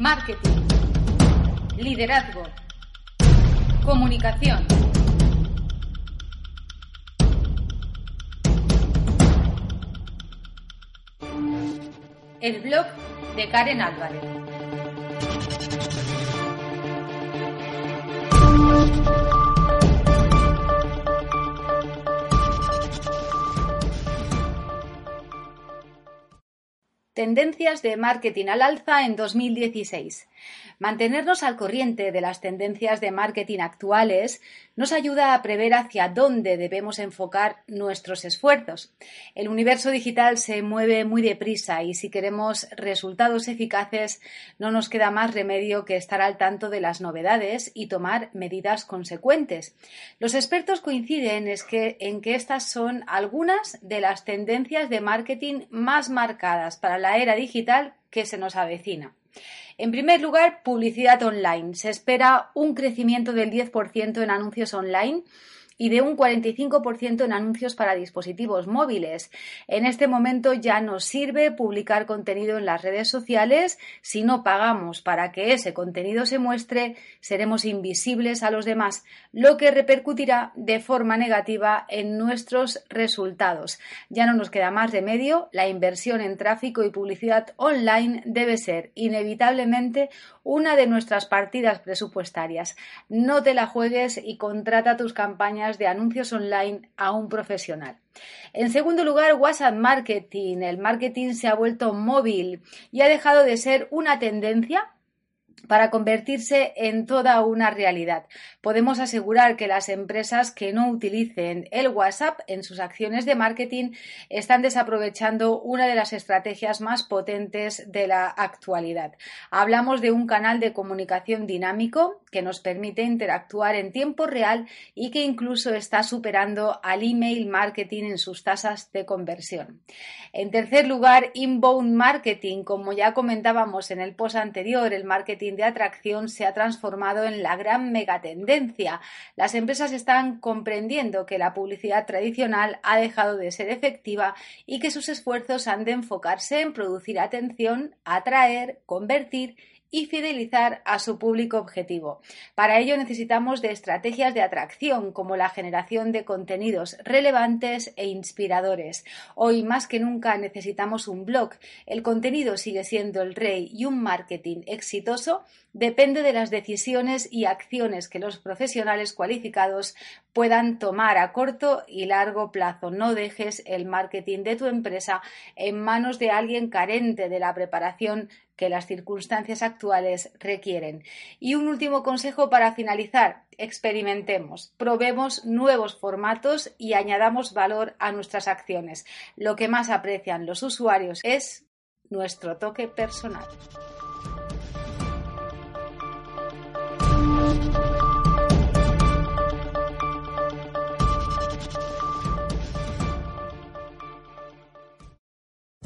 Marketing. Liderazgo. Comunicación. El blog de Karen Álvarez. Tendencias de marketing al alza en 2016. Mantenernos al corriente de las tendencias de marketing actuales nos ayuda a prever hacia dónde debemos enfocar nuestros esfuerzos. El universo digital se mueve muy deprisa y si queremos resultados eficaces no nos queda más remedio que estar al tanto de las novedades y tomar medidas consecuentes. Los expertos coinciden en que estas son algunas de las tendencias de marketing más marcadas para la era digital que se nos avecina. En primer lugar, publicidad online. Se espera un crecimiento del 10% en anuncios online y de un 45% en anuncios para dispositivos móviles. En este momento ya nos sirve publicar contenido en las redes sociales. Si no pagamos para que ese contenido se muestre, seremos invisibles a los demás, lo que repercutirá de forma negativa en nuestros resultados. Ya no nos queda más remedio, la inversión en tráfico y publicidad online debe ser inevitablemente una de nuestras partidas presupuestarias. No te la juegues y contrata tus campañas de anuncios online a un profesional. En segundo lugar, WhatsApp Marketing. El marketing se ha vuelto móvil y ha dejado de ser una tendencia para convertirse en toda una realidad. Podemos asegurar que las empresas que no utilicen el WhatsApp en sus acciones de marketing están desaprovechando una de las estrategias más potentes de la actualidad. Hablamos de un canal de comunicación dinámico que nos permite interactuar en tiempo real y que incluso está superando al email marketing en sus tasas de conversión. En tercer lugar, inbound marketing. Como ya comentábamos en el post anterior, el marketing de atracción se ha transformado en la gran megatendencia. Las empresas están comprendiendo que la publicidad tradicional ha dejado de ser efectiva y que sus esfuerzos han de enfocarse en producir atención, atraer, convertir y fidelizar a su público objetivo. Para ello necesitamos de estrategias de atracción como la generación de contenidos relevantes e inspiradores. Hoy más que nunca necesitamos un blog. El contenido sigue siendo el rey y un marketing exitoso depende de las decisiones y acciones que los profesionales cualificados puedan tomar a corto y largo plazo. No dejes el marketing de tu empresa en manos de alguien carente de la preparación que las circunstancias actuales requieren. Y un último consejo para finalizar. Experimentemos, probemos nuevos formatos y añadamos valor a nuestras acciones. Lo que más aprecian los usuarios es nuestro toque personal.